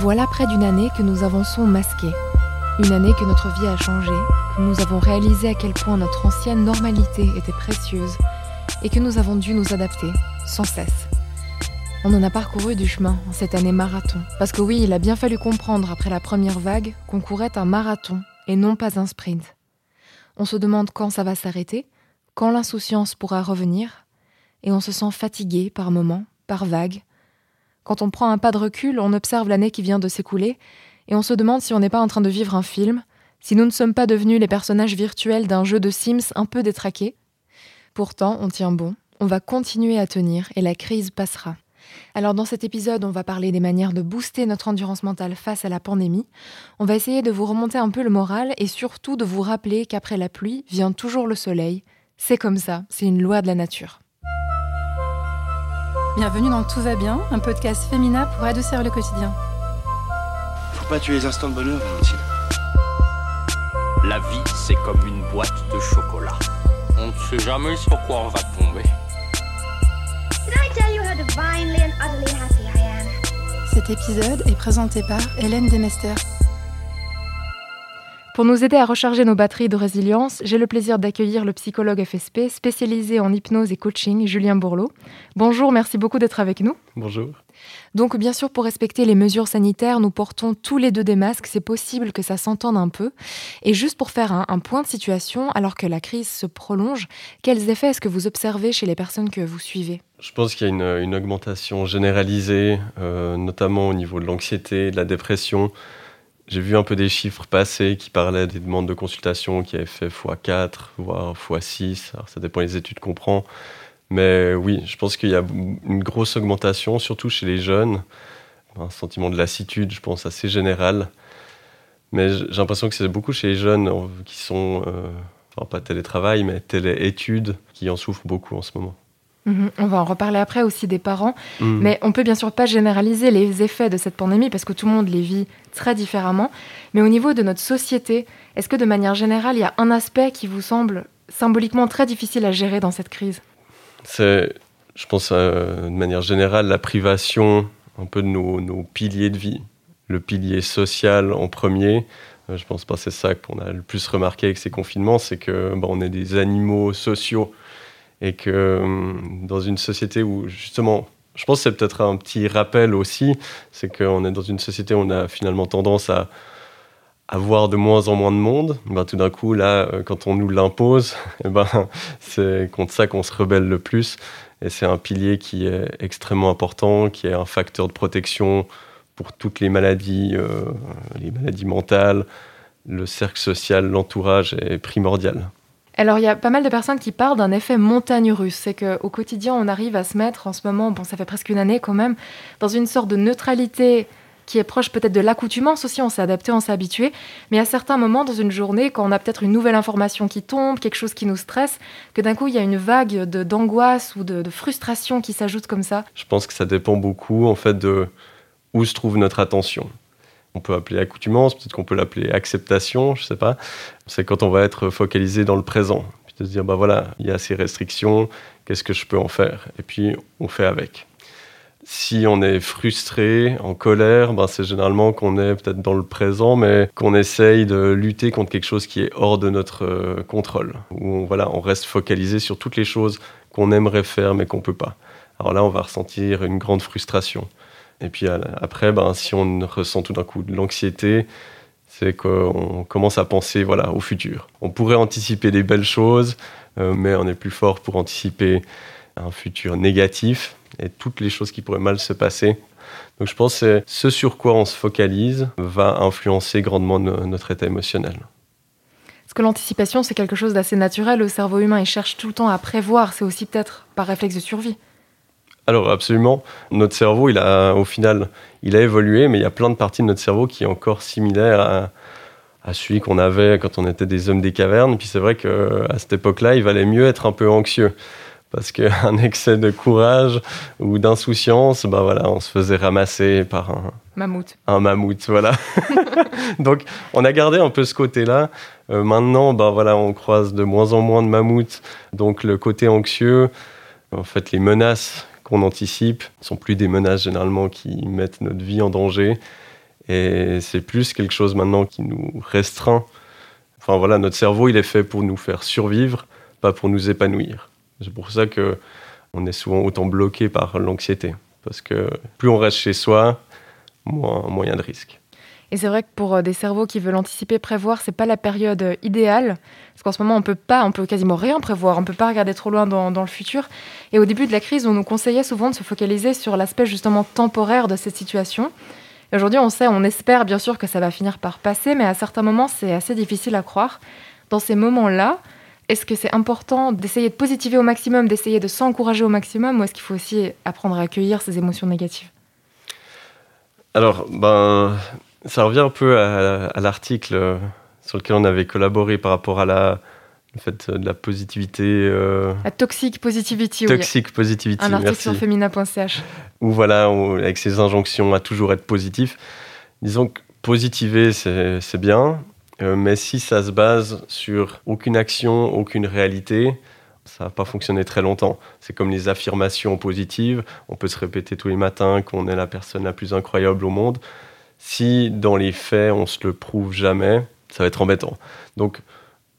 Voilà près d'une année que nous avançons masqués. Une année que notre vie a changé, que nous avons réalisé à quel point notre ancienne normalité était précieuse et que nous avons dû nous adapter sans cesse. On en a parcouru du chemin en cette année marathon. Parce que oui, il a bien fallu comprendre après la première vague qu'on courait un marathon et non pas un sprint. On se demande quand ça va s'arrêter, quand l'insouciance pourra revenir, et on se sent fatigué par moments, par vagues. Quand on prend un pas de recul, on observe l'année qui vient de s'écouler, et on se demande si on n'est pas en train de vivre un film, si nous ne sommes pas devenus les personnages virtuels d'un jeu de Sims un peu détraqué. Pourtant, on tient bon, on va continuer à tenir, et la crise passera. Alors dans cet épisode, on va parler des manières de booster notre endurance mentale face à la pandémie. On va essayer de vous remonter un peu le moral et surtout de vous rappeler qu'après la pluie vient toujours le soleil. C'est comme ça, c'est une loi de la nature. Bienvenue dans Tout va bien, un podcast féminin pour adoucir le quotidien. Faut pas tuer les instants de bonheur, Valentine. La vie, c'est comme une boîte de chocolat. On ne sait jamais sur quoi on va tomber. Cet épisode est présenté par Hélène Demester. Pour nous aider à recharger nos batteries de résilience, j'ai le plaisir d'accueillir le psychologue FSP spécialisé en hypnose et coaching, Julien Bourlot. Bonjour, merci beaucoup d'être avec nous. Bonjour. Donc bien sûr, pour respecter les mesures sanitaires, nous portons tous les deux des masques. C'est possible que ça s'entende un peu. Et juste pour faire un, un point de situation, alors que la crise se prolonge, quels effets est-ce que vous observez chez les personnes que vous suivez? Je pense qu'il y a une, une augmentation généralisée, euh, notamment au niveau de l'anxiété, de la dépression. J'ai vu un peu des chiffres passer qui parlaient des demandes de consultation qui avaient fait x4, voire x6. Alors ça dépend des études qu'on prend. Mais oui, je pense qu'il y a une grosse augmentation, surtout chez les jeunes. Un sentiment de lassitude, je pense, assez général. Mais j'ai l'impression que c'est beaucoup chez les jeunes euh, qui sont, euh, enfin pas télétravail, mais téléétudes, qui en souffrent beaucoup en ce moment. Mhm. On va en reparler après aussi des parents. Mm. Mais on peut bien sûr pas généraliser les effets de cette pandémie parce que tout le monde les vit très différemment. Mais au niveau de notre société, est-ce que de manière générale, il y a un aspect qui vous semble symboliquement très difficile à gérer dans cette crise? C'est, je pense, euh, de manière générale, la privation un peu de nos, nos piliers de vie. Le pilier social en premier. Euh, je pense pas que c'est ça qu'on a le plus remarqué avec ces confinements, c'est que bah, on est des animaux sociaux et que hum, dans une société où justement, je pense que c'est peut-être un petit rappel aussi, c'est qu'on est dans une société où on a finalement tendance à avoir de moins en moins de monde, ben, tout d'un coup, là, euh, quand on nous l'impose, eh ben, c'est contre ça qu'on se rebelle le plus. Et c'est un pilier qui est extrêmement important, qui est un facteur de protection pour toutes les maladies, euh, les maladies mentales. Le cercle social, l'entourage est primordial. Alors, il y a pas mal de personnes qui parlent d'un effet montagne russe. C'est qu'au quotidien, on arrive à se mettre en ce moment, bon, ça fait presque une année quand même, dans une sorte de neutralité qui est proche peut-être de l'accoutumance aussi. On s'est adapté, on s'est habitué. Mais à certains moments, dans une journée, quand on a peut-être une nouvelle information qui tombe, quelque chose qui nous stresse, que d'un coup, il y a une vague d'angoisse ou de, de frustration qui s'ajoute comme ça. Je pense que ça dépend beaucoup en fait de où se trouve notre attention. On peut appeler accoutumance, peut-être qu'on peut l'appeler acceptation, je sais pas. C'est quand on va être focalisé dans le présent, puis de se dire bah voilà, il y a ces restrictions, qu'est-ce que je peux en faire? Et puis on fait avec. Si on est frustré, en colère, ben c'est généralement qu'on est peut-être dans le présent, mais qu'on essaye de lutter contre quelque chose qui est hors de notre euh, contrôle. Où on, voilà, on reste focalisé sur toutes les choses qu'on aimerait faire mais qu'on peut pas. Alors là, on va ressentir une grande frustration. Et puis après, ben, si on ressent tout d'un coup de l'anxiété, c'est qu'on commence à penser voilà, au futur. On pourrait anticiper des belles choses, euh, mais on est plus fort pour anticiper un futur négatif et toutes les choses qui pourraient mal se passer. Donc je pense que ce sur quoi on se focalise va influencer grandement no- notre état émotionnel. Parce que l'anticipation, c'est quelque chose d'assez naturel. Le cerveau humain, il cherche tout le temps à prévoir. C'est aussi peut-être par réflexe de survie. Alors absolument, notre cerveau, il a au final, il a évolué, mais il y a plein de parties de notre cerveau qui est encore similaire à, à celui qu'on avait quand on était des hommes des cavernes. Puis c'est vrai qu'à cette époque-là, il valait mieux être un peu anxieux. Parce qu'un excès de courage ou d'insouciance, ben voilà, on se faisait ramasser par un, Mammouth. un mammouth, voilà. Donc, on a gardé un peu ce côté-là. Euh, maintenant, ben voilà, on croise de moins en moins de mammouths. Donc, le côté anxieux, en fait, les menaces qu'on anticipe sont plus des menaces généralement qui mettent notre vie en danger. Et c'est plus quelque chose maintenant qui nous restreint. Enfin voilà, notre cerveau, il est fait pour nous faire survivre, pas pour nous épanouir. C'est pour ça que on est souvent autant bloqué par l'anxiété. Parce que plus on reste chez soi, moins moyen de risque. Et c'est vrai que pour euh, des cerveaux qui veulent anticiper, prévoir, c'est pas la période euh, idéale. Parce qu'en ce moment, on peut pas, on peut quasiment rien prévoir. On peut pas regarder trop loin dans, le futur. Et au début de la crise, on nous conseillait souvent de se focaliser sur l'aspect justement temporaire de cette situation. Aujourd'hui, on sait, on espère bien sûr que ça va finir par passer, mais à certains moments, c'est assez difficile à croire. Dans ces moments-là, est-ce que c'est important d'essayer de positiver au maximum, d'essayer de s'encourager au maximum, ou est-ce qu'il faut aussi apprendre à accueillir ces émotions négatives? Alors, ben, ça revient un peu à, l'article euh, sur lequel on avait collaboré par rapport à la, le fait de la positivité. Euh... La toxic positivity. Toxic oui. positivity. Un article merci. sur femina.ch. Ou voilà, on, avec ces injonctions à toujours être positif. Disons que positiver, c'est bien, euh, mais si ça se base sur aucune action, aucune réalité, ça va pas fonctionner très longtemps. C'est comme les affirmations positives. On peut se répéter tous les matins qu'on est la personne la plus incroyable au monde si dans les faits on se le prouve jamais, ça va être embêtant. Donc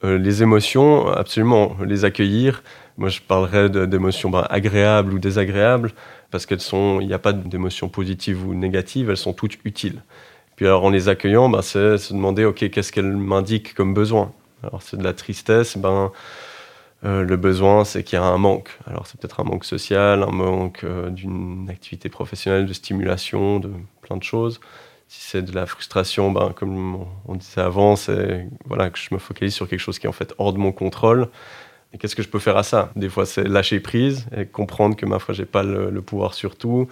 euh, les émotions, absolument, les accueillir. Moi, je parlerais d'émotions bah, agréables ou désagréables, parce qu'elles sont, il n'y a pas d'émotions positives ou négatives, elles sont toutes utiles. Puis alors en les accueillant, bah, c'est se demander, ok, qu'est-ce qu'elles m'indiquent comme besoin? Alors c'est de la tristesse, ben euh, le besoin, c'est qu'il y a un manque. Alors c'est peut-être un manque social, un manque euh, d'une activité professionnelle, de stimulation, de plein de choses si c'est de la frustration, ben, comme on disait avant, c'est voilà, que je me focalise sur quelque chose qui est en fait hors de mon contrôle. Et qu'est-ce que je peux faire à ça? Des fois, c'est lâcher prise et comprendre que ma foi, j'ai pas le, pouvoir sur tout.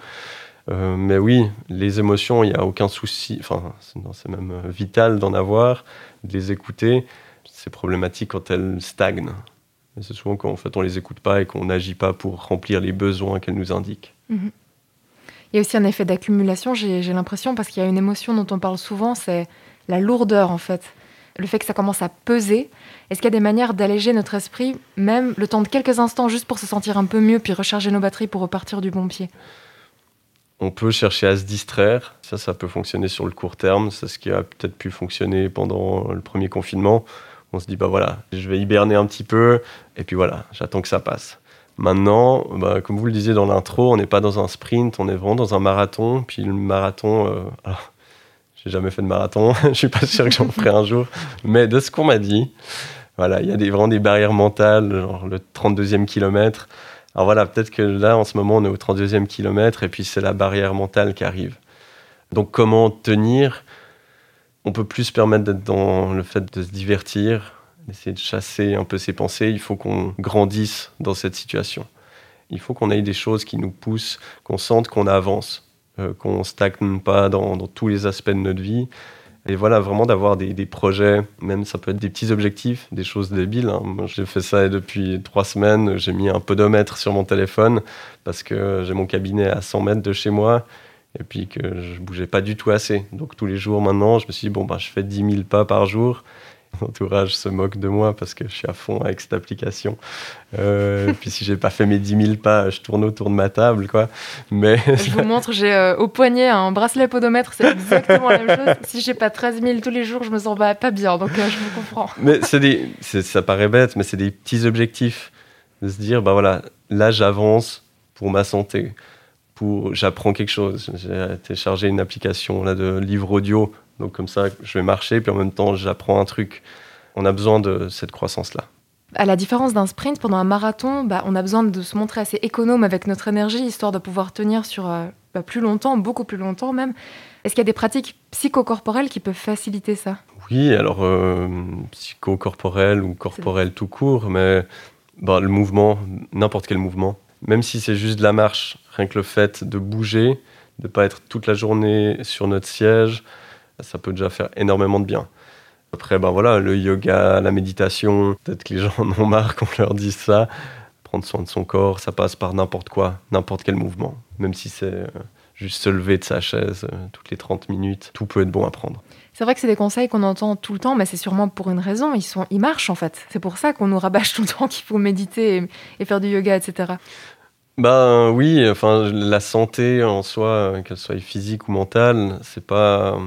Euh, mais oui, les émotions, il n'y a aucun souci. Enfin, c'est même vital d'en avoir, de les écouter. C'est problématique quand elles stagnent. C'est souvent quand en fait, on les écoute pas et qu'on n'agit pas pour remplir les besoins qu'elles nous indiquent. Mm -hmm. Il y a aussi un effet d'accumulation, j'ai l'impression, parce qu'il y a une émotion dont on parle souvent, c'est la lourdeur en fait. Le fait que ça commence à peser. Est-ce qu'il y a des manières d'alléger notre esprit, même le temps de quelques instants, juste pour se sentir un peu mieux, puis recharger nos batteries pour repartir du bon pied? On peut chercher à se distraire. Ça, ça peut fonctionner sur le court terme. C'est ce qui a peut-être pu fonctionner pendant le premier confinement. On se dit, bah voilà, je vais hiberner un petit peu, et puis voilà, j'attends que ça passe. Maintenant, bah, comme vous le disiez dans l'intro, on n'est pas dans un sprint, on est vraiment dans un marathon. Puis le marathon, euh, alors, j'ai jamais fait de marathon, je suis pas sûr que j'en ferai un jour, mais de ce qu'on m'a dit, voilà, il y a des, vraiment des barrières mentales, genre le 32e kilomètre. Alors voilà, peut-être que là, en ce moment, on est au 32e kilomètre et puis c'est la barrière mentale qui arrive. Donc comment tenir? On peut plus se permettre d'être dans le fait de se divertir, essayer de chasser un peu ses pensées, il faut qu'on grandisse dans cette situation. Il faut qu'on ait des choses qui nous poussent, qu'on sente qu'on avance, euh, qu'on stagne pas dans, tous les aspects de notre vie. Et voilà, vraiment d'avoir des, projets, même ça peut être des petits objectifs, des choses débiles. Hein. J'ai fait ça depuis trois semaines, j'ai mis un podomètre sur mon téléphone parce que j'ai mon cabinet à 100 mètres de chez moi et puis que je bougeais pas du tout assez. Donc tous les jours maintenant, je me suis dit, bon, bah, je fais 10 000 pas par jour entourage se moque de moi parce que je suis à fond avec cette application. Euh, puis si j'ai pas fait mes 10 000 pas, je tourne autour de ma table, quoi. Mais je vous montre, j'ai euh, au poignet un bracelet podomètre, c'est exactement la même chose. Si j'ai pas 13 000 tous les jours, je me sens pas, pas bien, donc euh, je vous comprends. Mais c'est des, ça paraît bête, mais c'est des petits objectifs de se dire, bah voilà, là j'avance pour ma santé. Pour, j'apprends quelque chose. J'ai téléchargé une application là, de livre audio donc comme ça, je vais marcher, puis en même temps, j'apprends un truc. On a besoin de cette croissance-là. À la différence d'un sprint, pendant un marathon, bah, on a besoin de se montrer assez économe avec notre énergie, histoire de pouvoir tenir sur euh, bah, plus longtemps, beaucoup plus longtemps même. Est-ce qu'il y a des pratiques psychocorporelles qui peuvent faciliter ça? Oui, alors euh, ou corporel tout court, mais bah, le mouvement, n'importe quel mouvement, même si c'est juste de la marche, rien que le fait de bouger, de ne pas être toute la journée sur notre siège, ça peut déjà faire énormément de bien. Après, ben voilà, le yoga, la méditation, peut-être que les gens en ont marre qu'on leur dise ça. Prendre soin de son corps, ça passe par n'importe quoi, n'importe quel mouvement. Même si c'est euh, juste se lever de sa chaise euh, toutes les 30 minutes, tout peut être bon à prendre. C'est vrai que c'est des conseils qu'on entend tout le temps, mais c'est sûrement pour une raison. Ils, sont, ils marchent en fait. C'est pour ça qu'on nous rabâche tout le temps qu'il faut méditer et, et, faire du yoga, etc. Ben oui, enfin, la santé en soi, qu'elle soit physique ou mentale, c'est pas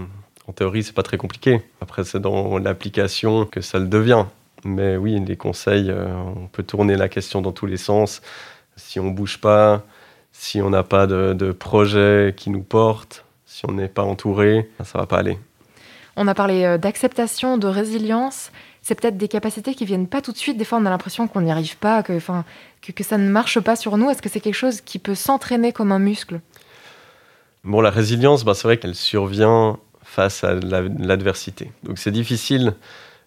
En théorie, c'est pas très compliqué. Après, c'est dans l'application que ça le devient. Mais oui, les conseils, euh, on peut tourner la question dans tous les sens. Si on bouge pas, si on n'a pas de, de, projet qui nous porte, si on n'est pas entouré, ça va pas aller. On a parlé euh, d'acceptation, de résilience. C'est peut-être des capacités qui viennent pas tout de suite. Des fois, on a l'impression qu'on n'y arrive pas, que, enfin, que, que, ça ne marche pas sur nous. Est-ce que c'est quelque chose qui peut s'entraîner comme un muscle? Bon, la résilience, bah, c'est vrai qu'elle survient face à l'adversité. Donc c'est difficile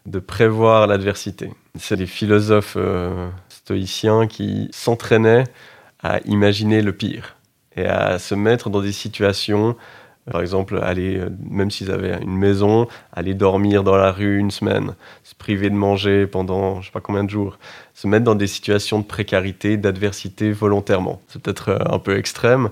de prévoir l'adversité. C'est des philosophes euh, stoïciens qui s'entraînaient à imaginer le pire et à se mettre dans des situations, par exemple, aller, euh, même s'ils avaient une maison, aller dormir dans la rue une semaine, se priver de manger pendant je sais pas combien de jours, se mettre dans des situations de précarité, d'adversité volontairement. C'est peut-être euh, un peu extrême,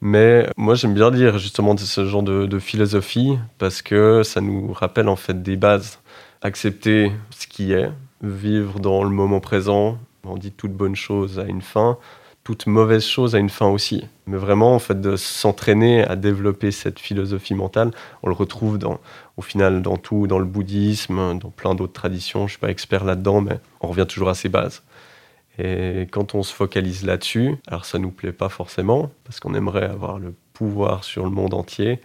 mais moi, j'aime bien dire justement ce genre de, philosophie parce que ça nous rappelle en fait des bases. Accepter ce qui est, vivre dans le moment présent. On dit toute bonne chose à une fin, toute mauvaise chose a une fin aussi. Mais vraiment, en fait, de s'entraîner à développer cette philosophie mentale, on le retrouve au final dans tout, dans le bouddhisme, dans plein d'autres traditions. Je suis pas expert là-dedans, mais on revient toujours à ces bases. Et quand on se focalise là-dessus, alors ça nous plaît pas forcément, parce qu'on aimerait avoir le pouvoir sur le monde entier,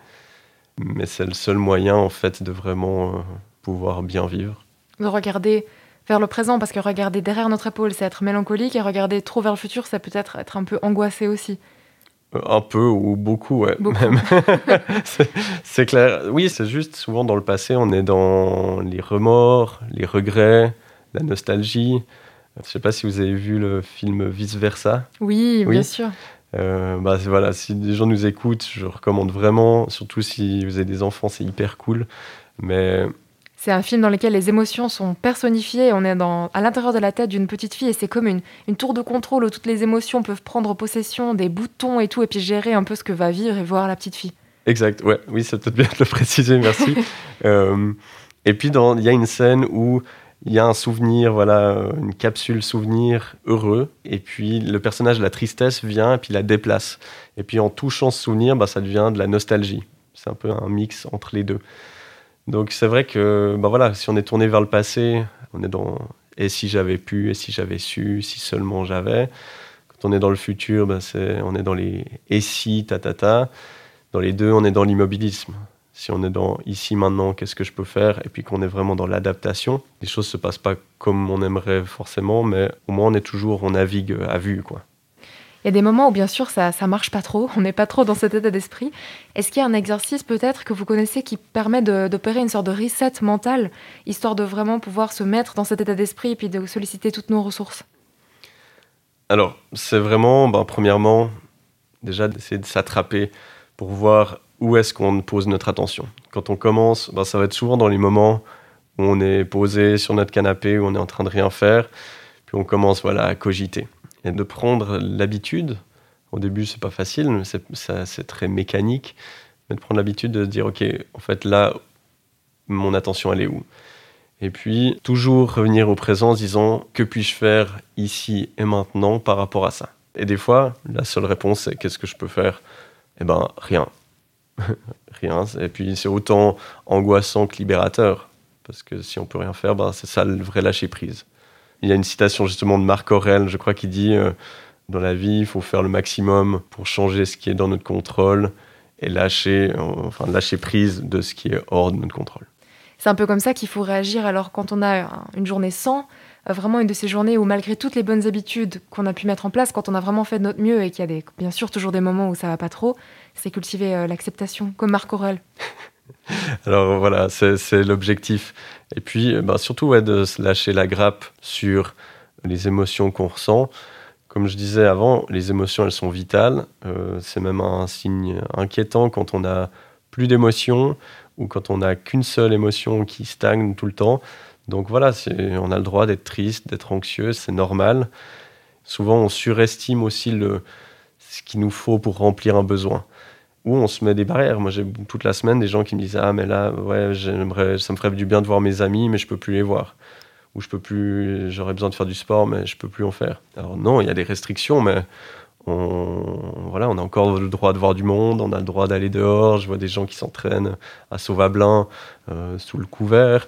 mais c'est le seul moyen en fait de vraiment euh, pouvoir bien vivre. De regarder vers le présent, parce que regarder derrière notre épaule, c'est être mélancolique, et regarder trop vers le futur, ça peut être être un peu angoissé aussi. Un peu ou beaucoup, ouais. Beaucoup. c'est clair. Oui, c'est juste souvent dans le passé, on est dans les remords, les regrets, la nostalgie. Je ne sais pas si vous avez vu le film Vice Versa. Oui, oui. bien sûr. Euh, bah, voilà, si des gens nous écoutent, je recommande vraiment, surtout si vous avez des enfants, c'est hyper cool. Mais c'est un film dans lequel les émotions sont personnifiées. On est dans, à l'intérieur de la tête d'une petite fille et c'est comme une, une, tour de contrôle où toutes les émotions peuvent prendre possession des boutons et tout, et puis gérer un peu ce que va vivre et voir la petite fille. Exact, ouais, oui, c'est peut-être bien de le préciser, merci. euh, et puis, il y a une scène où il y a un souvenir, voilà, une capsule souvenir heureux, et puis le personnage de la tristesse vient et puis la déplace. Et puis en touchant ce souvenir, bah, ça devient de la nostalgie. C'est un peu un mix entre les deux. Donc c'est vrai que, bah voilà, si on est tourné vers le passé, on est dans et si j'avais pu, et si j'avais su, si seulement j'avais. Quand on est dans le futur, bah c'est, on est dans les et si, ta ta ta. Dans les deux, on est dans l'immobilisme si on est dans ici maintenant, qu'est-ce que je peux faire, et puis qu'on est vraiment dans l'adaptation, les choses se passent pas comme on aimerait forcément, mais au moins on est toujours, on navigue à vue, quoi. Il y a des moments où bien sûr ça ça marche pas trop, on n'est pas trop dans cet état d'esprit. Est-ce qu'il y a un exercice peut-être que vous connaissez qui permet d'opérer une sorte de reset mental, histoire de vraiment pouvoir se mettre dans cet état d'esprit et puis de solliciter toutes nos ressources? Alors c'est vraiment, ben, premièrement, déjà d'essayer de s'attraper pour voir où est-ce qu'on pose notre attention. Quand on commence, ben, ça va être souvent dans les moments où on est posé sur notre canapé, où on est en train de rien faire, puis on commence voilà, à cogiter. Et de prendre l'habitude, au début c'est pas facile, c'est très mécanique, mais de prendre l'habitude de dire, ok, en fait là, mon attention elle est où? Et puis toujours revenir au présent en disant, que puis-je faire ici et maintenant par rapport à ça? Et des fois, la seule réponse c'est, qu'est-ce que je peux faire? Eh ben rien rien. Et puis c'est autant angoissant que libérateur. Parce que si on peut rien faire, ben, c'est ça le vrai lâcher prise. Il y a une citation justement de Marc Aurel, je crois, qui dit euh, Dans la vie, il faut faire le maximum pour changer ce qui est dans notre contrôle et lâcher, euh, enfin, lâcher prise de ce qui est hors de notre contrôle. C'est un peu comme ça qu'il faut réagir alors quand on a une journée sans, euh, vraiment une de ces journées où malgré toutes les bonnes habitudes qu'on a pu mettre en place, quand on a vraiment fait de notre mieux et qu'il y a des, bien sûr toujours des moments où ça va pas trop, c'est cultiver euh, l'acceptation, comme Marc Aurel. Alors voilà, c'est l'objectif. Et puis bah, surtout ouais, de se lâcher la grappe sur les émotions qu'on ressent. Comme je disais avant, les émotions, elles sont vitales. Euh, c'est même un signe inquiétant quand on a plus d'émotions ou quand on n'a qu'une seule émotion qui stagne tout le temps. Donc voilà, on a le droit d'être triste, d'être anxieux, c'est normal. Souvent, on surestime aussi le, ce qu'il nous faut pour remplir un besoin. Ou on se met des barrières. Moi, j'ai toute la semaine des gens qui me disent Ah, mais là, ouais, j'aimerais, ça me ferait du bien de voir mes amis, mais je peux plus les voir. Ou je peux plus, j'aurais besoin de faire du sport, mais je peux plus en faire. Alors non, il y a des restrictions, mais on, voilà, on a encore le droit de voir du monde, on a le droit d'aller dehors. Je vois des gens qui s'entraînent à Sauvablin euh, sous le couvert.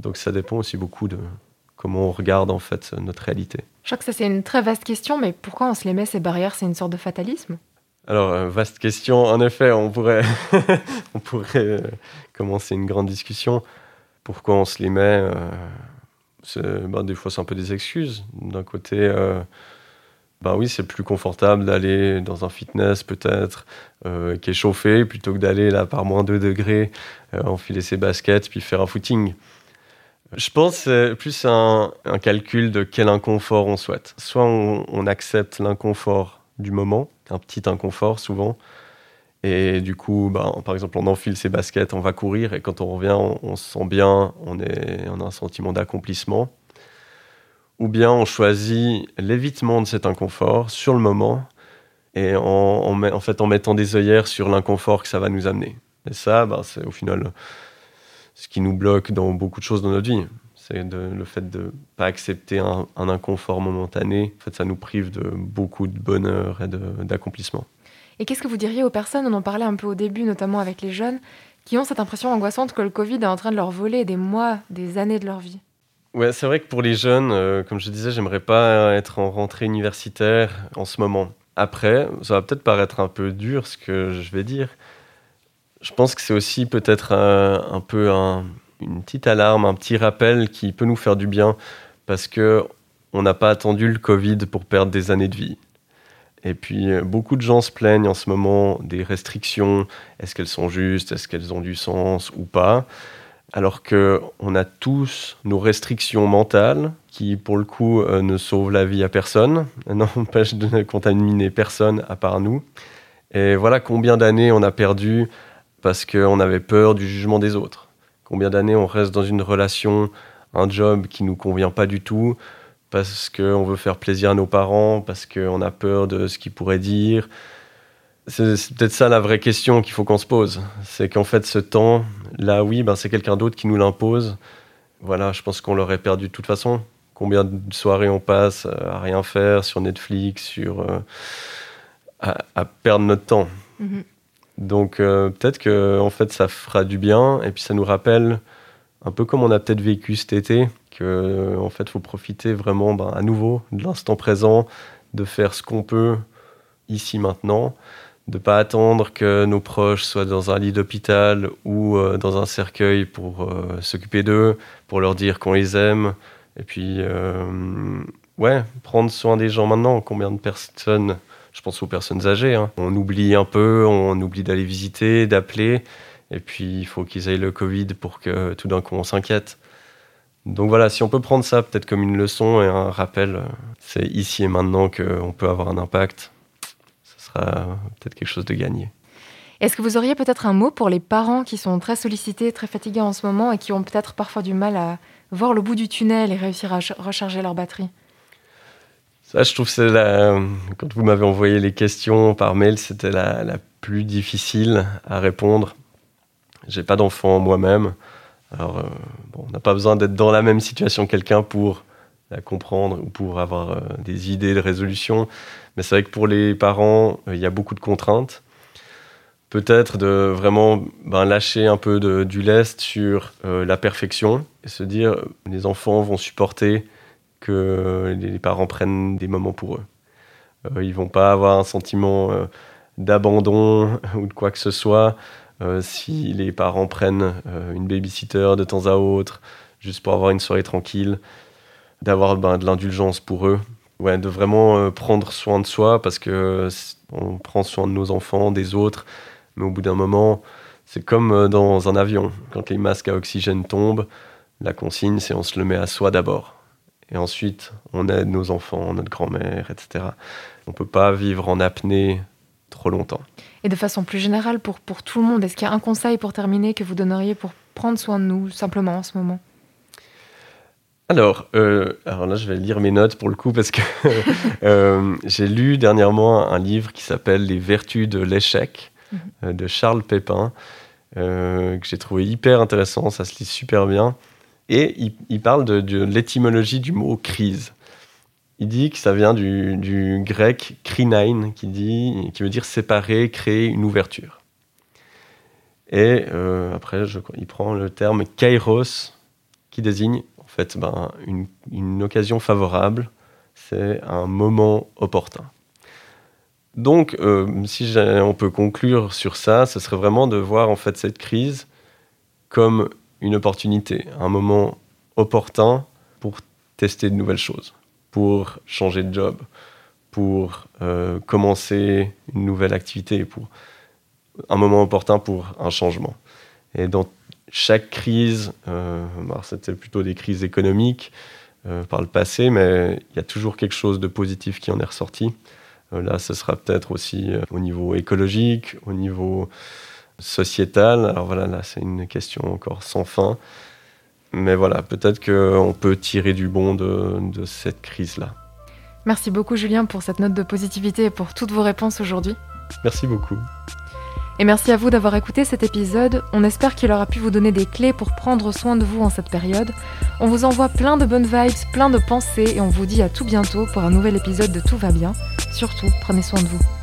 Donc ça dépend aussi beaucoup de comment on regarde en fait notre réalité. Je crois que ça c'est une très vaste question, mais pourquoi on se les met ces barrières? C'est une sorte de fatalisme? Alors, euh, vaste question. En effet, on pourrait, on pourrait euh, commencer une grande discussion. Pourquoi on se les met ben, Des fois, c'est un peu des excuses. D'un côté, ben oui, c'est plus confortable d'aller dans un fitness peut-être euh, qui est chauffé plutôt que d'aller là par moins 2 degrés, euh, enfiler ses baskets puis faire un footing. Je pense que c'est plus un, calcul de quel inconfort on souhaite. Soit on, accepte l'inconfort du moment, un petit inconfort souvent, et du coup, ben, par exemple, on enfile ses baskets, on va courir, et quand on revient, on, se sent bien, on, a un sentiment d'accomplissement ou bien on choisit l'évitement de cet inconfort sur le moment et en mettant des œillères sur l'inconfort que ça va nous amener. Et ça, bah, c'est au final ce qui nous bloque dans beaucoup de choses dans notre vie. C'est le fait de ne pas accepter un, inconfort momentané. En fait, ça nous prive de beaucoup de bonheur et d'accomplissement. Et qu'est-ce que vous diriez aux personnes, on en parlait un peu au début, notamment avec les jeunes, qui ont cette impression angoissante que le Covid est en train de leur voler des mois, des années de leur vie? Ouais, c'est vrai que pour les jeunes, euh, comme je disais, j'aimerais pas être en rentrée universitaire en ce moment. Après, ça va peut-être paraître un peu dur ce que je vais dire. Je pense que c'est aussi peut-être un, peu une petite alarme, un petit rappel qui peut nous faire du bien parce que on n'a pas attendu le Covid pour perdre des années de vie. Et puis, euh, beaucoup de gens se plaignent en ce moment des restrictions. Est-ce qu'elles sont justes? Est-ce qu'elles ont du sens ou pas? Alors qu'on a tous nos restrictions mentales qui, pour le coup, euh, ne sauvent la vie à personne, n'empêchent de contaminer personne à part nous. Et voilà combien d'années on a perdu parce qu'on avait peur du jugement des autres. Combien d'années on reste dans une relation, un job qui nous convient pas du tout, parce qu'on veut faire plaisir à nos parents, parce qu'on a peur de ce qu'ils pourraient dire, c'est peut-être ça la vraie question qu'il faut qu'on se pose. C'est qu'en fait, ce temps, là, oui, ben, c'est quelqu'un d'autre qui nous l'impose. Voilà, je pense qu'on l'aurait perdu de toute façon. Combien de soirées on passe à rien faire sur Netflix, sur, euh, à, perdre notre temps? Mhm. Donc euh, peut-être que en fait, ça fera du bien et puis ça nous rappelle un peu comme on a peut-être vécu cet été, que en fait, faut profiter vraiment ben, à nouveau de l'instant présent, de faire ce qu'on peut ici maintenant de pas attendre que nos proches soient dans un lit d'hôpital ou euh, dans un cercueil pour euh, s'occuper d'eux, pour leur dire qu'on les aime. Et puis, euh, ouais, prendre soin des gens maintenant. Combien de personnes, je pense aux personnes âgées, hein, on oublie un peu, on oublie d'aller visiter, d'appeler. Et puis, il faut qu'ils aient le Covid pour que tout d'un coup on s'inquiète. Donc voilà, si on peut prendre ça peut-être comme une leçon et un rappel, c'est ici et maintenant qu'on peut avoir un impact peut-être quelque chose de gagné. Est-ce que vous auriez peut-être un mot pour les parents qui sont très sollicités, très fatigués en ce moment et qui ont peut-être parfois du mal à voir le bout du tunnel et réussir à recharger leur batterie? Ça, je trouve que c'est quand vous m'avez envoyé les questions par mail, c'était la, la plus difficile à répondre. J'ai pas d'enfant moi-même. Alors, euh, bon, on n'a pas besoin d'être dans la même situation que quelqu'un pour la comprendre ou pour avoir euh, des idées de résolution. Mais c'est vrai que pour les parents, euh, il y a beaucoup de contraintes. Peut-être de vraiment ben, lâcher un peu de, du lest sur la perfection et se dire les enfants vont supporter que les parents prennent des moments pour eux. Euh, ils vont pas avoir un sentiment d'abandon ou de quoi que ce soit si les parents prennent une babysitter de temps à autre juste pour avoir une soirée tranquille, d'avoir ben, de l'indulgence pour eux ouais, de vraiment euh, prendre soin de soi parce que on prend soin de nos enfants, des autres, mais au bout d'un moment, c'est comme euh, dans un avion. Quand les masques à oxygène tombent, la consigne, c'est on se le met à soi d'abord. Et ensuite, on aide nos enfants, notre grand-mère, etc. On ne peut pas vivre en apnée trop longtemps. Et de façon plus générale, pour, pour tout le monde, est-ce qu'il y a un conseil pour terminer que vous donneriez pour prendre soin de nous, simplement en ce moment? Alors, euh, alors là, je vais lire mes notes pour le coup parce que euh, j'ai lu dernièrement un livre qui s'appelle Les Vertus de l'échec mhm. euh, de Charles Pépin que j'ai trouvé hyper intéressant. Ça se lit super bien et il, parle de, l'étymologie du mot crise. il dit que ça vient du, grec krinein, qui, dit, qui veut dire séparer, créer une ouverture. Et euh, après, il prend le terme kairos, qui désigne en fait ben, une, occasion favorable, c'est un moment opportun. Donc, euh, si on peut conclure sur ça, ce serait vraiment de voir en fait cette crise comme une opportunité, un moment opportun pour tester de nouvelles choses pour changer de job, pour euh, commencer une nouvelle activité, pour un moment opportun pour un changement. Et dans chaque crise, euh, bah, c'était plutôt des crises économiques euh, par le passé, mais il y a toujours quelque chose de positif qui en est ressorti. là, ce sera peut-être aussi au niveau écologique, au niveau sociétal. Alors voilà, là, c'est une question encore sans fin. Mais voilà, peut-être qu'on peut tirer du bon de, cette crise-là. Merci beaucoup Julien pour cette note de positivité et pour toutes vos réponses aujourd'hui. Merci beaucoup. Et merci à vous d'avoir écouté cet épisode. On espère qu'il aura pu vous donner des clés pour prendre soin de vous en cette période. On vous envoie plein de bonnes vibes, plein de pensées et on vous dit à tout bientôt pour un nouvel épisode de Tout va bien. Surtout, prenez soin de vous.